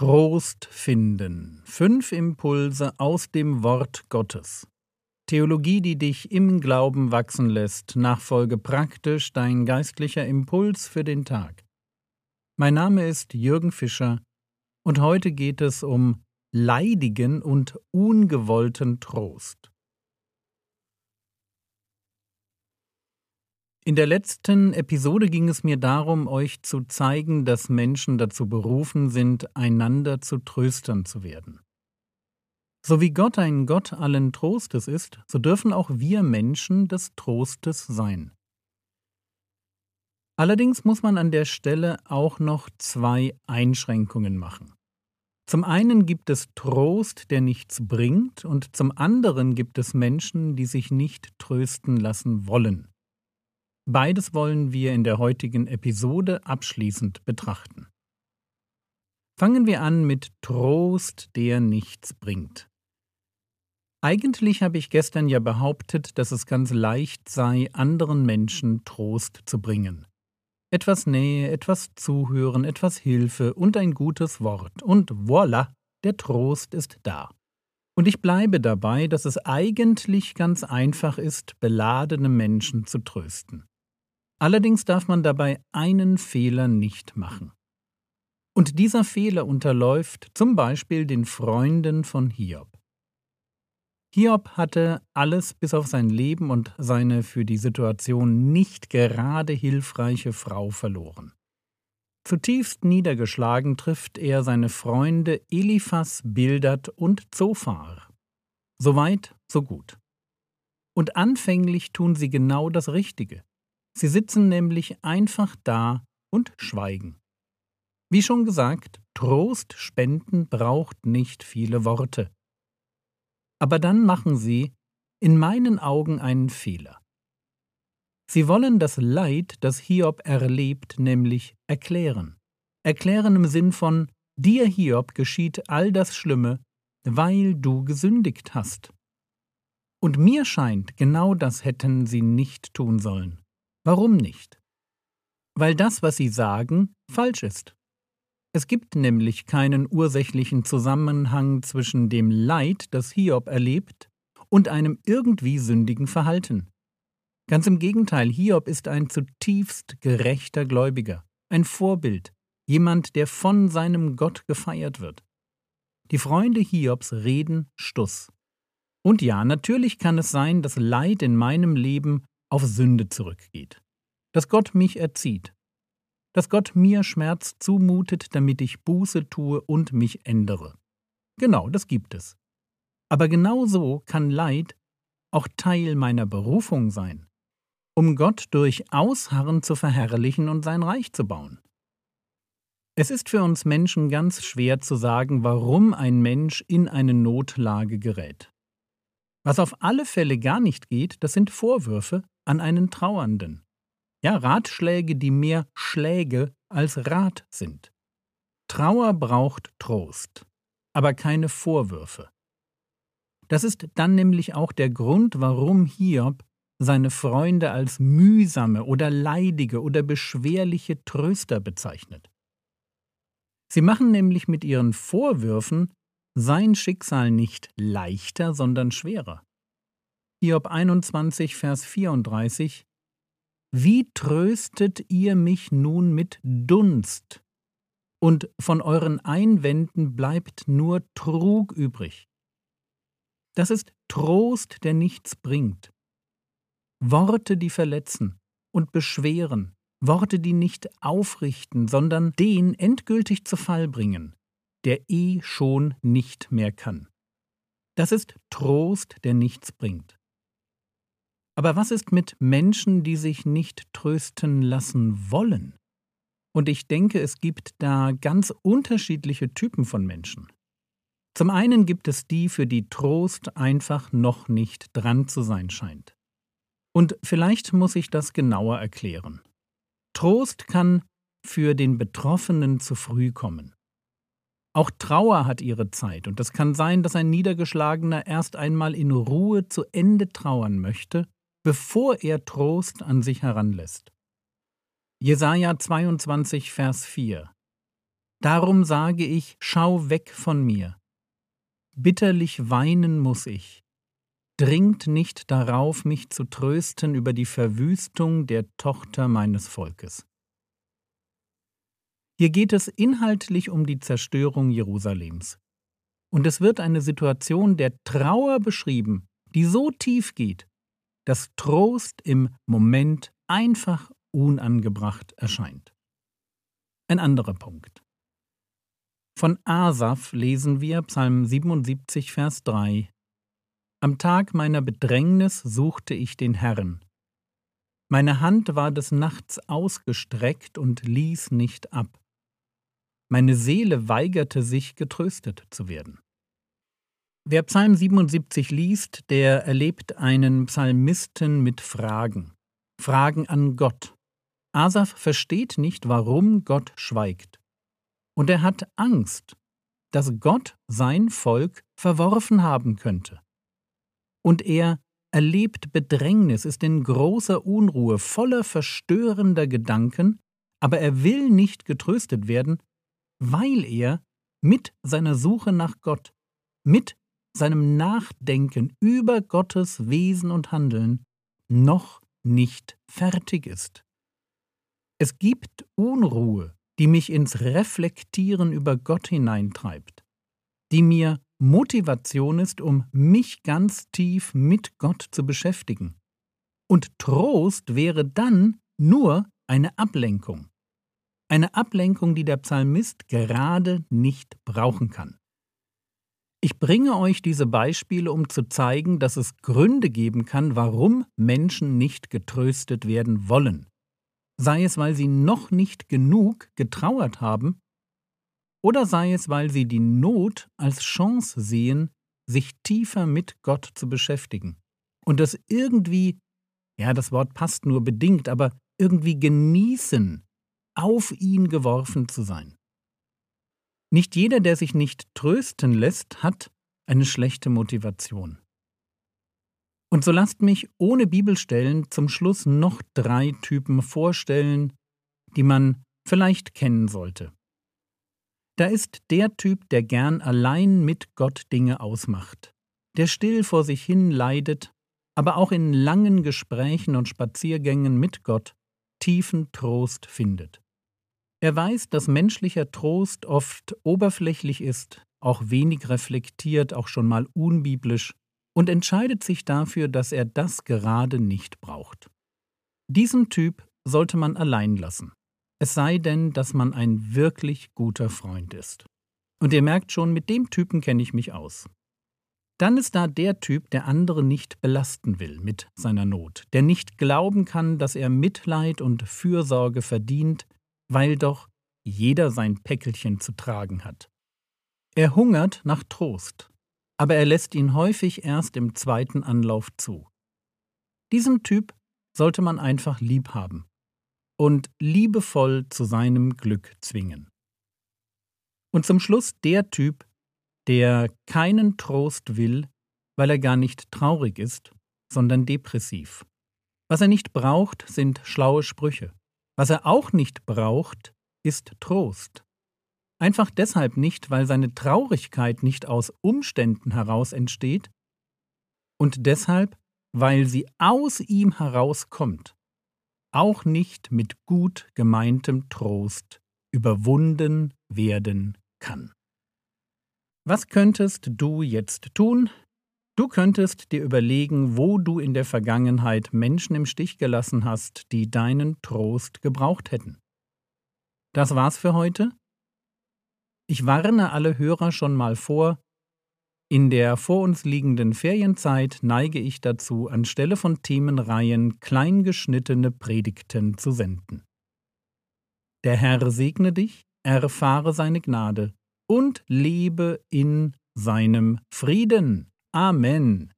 Trost finden. Fünf Impulse aus dem Wort Gottes. Theologie, die dich im Glauben wachsen lässt. Nachfolge praktisch dein geistlicher Impuls für den Tag. Mein Name ist Jürgen Fischer und heute geht es um leidigen und ungewollten Trost. In der letzten Episode ging es mir darum, euch zu zeigen, dass Menschen dazu berufen sind, einander zu Tröstern zu werden. So wie Gott ein Gott allen Trostes ist, so dürfen auch wir Menschen des Trostes sein. Allerdings muss man an der Stelle auch noch zwei Einschränkungen machen. Zum einen gibt es Trost, der nichts bringt, und zum anderen gibt es Menschen, die sich nicht trösten lassen wollen. Beides wollen wir in der heutigen Episode abschließend betrachten. Fangen wir an mit Trost, der nichts bringt. Eigentlich habe ich gestern ja behauptet, dass es ganz leicht sei, anderen Menschen Trost zu bringen. Etwas Nähe, etwas Zuhören, etwas Hilfe und ein gutes Wort. Und voilà, der Trost ist da. Und ich bleibe dabei, dass es eigentlich ganz einfach ist, beladene Menschen zu trösten. Allerdings darf man dabei einen Fehler nicht machen. Und dieser Fehler unterläuft zum Beispiel den Freunden von Hiob. Hiob hatte alles bis auf sein Leben und seine für die Situation nicht gerade hilfreiche Frau verloren. Zutiefst niedergeschlagen trifft er seine Freunde Eliphas, Bildad und Zophar. Soweit, so gut. Und anfänglich tun sie genau das Richtige. Sie sitzen nämlich einfach da und schweigen. Wie schon gesagt, Trost spenden braucht nicht viele Worte. Aber dann machen sie, in meinen Augen, einen Fehler. Sie wollen das Leid, das Hiob erlebt, nämlich erklären. Erklären im Sinn von, dir Hiob geschieht all das Schlimme, weil du gesündigt hast. Und mir scheint, genau das hätten sie nicht tun sollen. Warum nicht? Weil das, was Sie sagen, falsch ist. Es gibt nämlich keinen ursächlichen Zusammenhang zwischen dem Leid, das Hiob erlebt, und einem irgendwie sündigen Verhalten. Ganz im Gegenteil, Hiob ist ein zutiefst gerechter Gläubiger, ein Vorbild, jemand, der von seinem Gott gefeiert wird. Die Freunde Hiobs reden Stuss. Und ja, natürlich kann es sein, dass Leid in meinem Leben auf Sünde zurückgeht. Dass Gott mich erzieht. Dass Gott mir Schmerz zumutet, damit ich Buße tue und mich ändere. Genau, das gibt es. Aber genau so kann Leid auch Teil meiner Berufung sein, um Gott durch Ausharren zu verherrlichen und sein Reich zu bauen. Es ist für uns Menschen ganz schwer zu sagen, warum ein Mensch in eine Notlage gerät. Was auf alle Fälle gar nicht geht, das sind Vorwürfe an einen Trauernden. Ja, Ratschläge, die mehr Schläge als Rat sind. Trauer braucht Trost, aber keine Vorwürfe. Das ist dann nämlich auch der Grund, warum Hiob seine Freunde als mühsame oder leidige oder beschwerliche Tröster bezeichnet. Sie machen nämlich mit ihren Vorwürfen sein Schicksal nicht leichter, sondern schwerer. Hiob 21, Vers 34 Wie tröstet ihr mich nun mit Dunst? Und von euren Einwänden bleibt nur Trug übrig. Das ist Trost, der nichts bringt. Worte, die verletzen und beschweren, Worte, die nicht aufrichten, sondern den endgültig zu Fall bringen, der eh schon nicht mehr kann. Das ist Trost, der nichts bringt. Aber was ist mit Menschen, die sich nicht trösten lassen wollen? Und ich denke, es gibt da ganz unterschiedliche Typen von Menschen. Zum einen gibt es die, für die Trost einfach noch nicht dran zu sein scheint. Und vielleicht muss ich das genauer erklären. Trost kann für den Betroffenen zu früh kommen. Auch Trauer hat ihre Zeit, und es kann sein, dass ein Niedergeschlagener erst einmal in Ruhe zu Ende trauern möchte bevor er Trost an sich heranlässt. Jesaja 22, Vers 4 Darum sage ich, schau weg von mir. Bitterlich weinen muss ich. Dringt nicht darauf, mich zu trösten über die Verwüstung der Tochter meines Volkes. Hier geht es inhaltlich um die Zerstörung Jerusalems. Und es wird eine Situation der Trauer beschrieben, die so tief geht, dass Trost im Moment einfach unangebracht erscheint. Ein anderer Punkt. Von Asaf lesen wir Psalm 77, Vers 3. Am Tag meiner Bedrängnis suchte ich den Herrn. Meine Hand war des Nachts ausgestreckt und ließ nicht ab. Meine Seele weigerte sich, getröstet zu werden. Wer Psalm 77 liest, der erlebt einen Psalmisten mit Fragen. Fragen an Gott. Asaf versteht nicht, warum Gott schweigt. Und er hat Angst, dass Gott sein Volk verworfen haben könnte. Und er erlebt Bedrängnis, ist in großer Unruhe, voller verstörender Gedanken, aber er will nicht getröstet werden, weil er mit seiner Suche nach Gott, mit seinem Nachdenken über Gottes Wesen und Handeln noch nicht fertig ist. Es gibt Unruhe, die mich ins Reflektieren über Gott hineintreibt, die mir Motivation ist, um mich ganz tief mit Gott zu beschäftigen. Und Trost wäre dann nur eine Ablenkung. Eine Ablenkung, die der Psalmist gerade nicht brauchen kann. Ich bringe euch diese Beispiele, um zu zeigen, dass es Gründe geben kann, warum Menschen nicht getröstet werden wollen. Sei es, weil sie noch nicht genug getrauert haben, oder sei es, weil sie die Not als Chance sehen, sich tiefer mit Gott zu beschäftigen. Und das irgendwie, ja, das Wort passt nur bedingt, aber irgendwie genießen, auf ihn geworfen zu sein. Nicht jeder, der sich nicht trösten lässt, hat eine schlechte Motivation. Und so lasst mich ohne Bibelstellen zum Schluss noch drei Typen vorstellen, die man vielleicht kennen sollte. Da ist der Typ, der gern allein mit Gott Dinge ausmacht, der still vor sich hin leidet, aber auch in langen Gesprächen und Spaziergängen mit Gott tiefen Trost findet. Er weiß, dass menschlicher Trost oft oberflächlich ist, auch wenig reflektiert, auch schon mal unbiblisch, und entscheidet sich dafür, dass er das gerade nicht braucht. Diesen Typ sollte man allein lassen. Es sei denn, dass man ein wirklich guter Freund ist. Und ihr merkt schon, mit dem Typen kenne ich mich aus. Dann ist da der Typ, der andere nicht belasten will mit seiner Not, der nicht glauben kann, dass er Mitleid und Fürsorge verdient, weil doch jeder sein Päckelchen zu tragen hat. Er hungert nach Trost, aber er lässt ihn häufig erst im zweiten Anlauf zu. Diesen Typ sollte man einfach lieb haben und liebevoll zu seinem Glück zwingen. Und zum Schluss der Typ, der keinen Trost will, weil er gar nicht traurig ist, sondern depressiv. Was er nicht braucht, sind schlaue Sprüche. Was er auch nicht braucht, ist Trost. Einfach deshalb nicht, weil seine Traurigkeit nicht aus Umständen heraus entsteht, und deshalb, weil sie aus ihm herauskommt, auch nicht mit gut gemeintem Trost überwunden werden kann. Was könntest du jetzt tun, Du könntest dir überlegen, wo du in der Vergangenheit Menschen im Stich gelassen hast, die deinen Trost gebraucht hätten. Das war's für heute. Ich warne alle Hörer schon mal vor, in der vor uns liegenden Ferienzeit neige ich dazu, anstelle von Themenreihen kleingeschnittene Predigten zu senden. Der Herr segne dich, erfahre seine Gnade und lebe in seinem Frieden. Amen.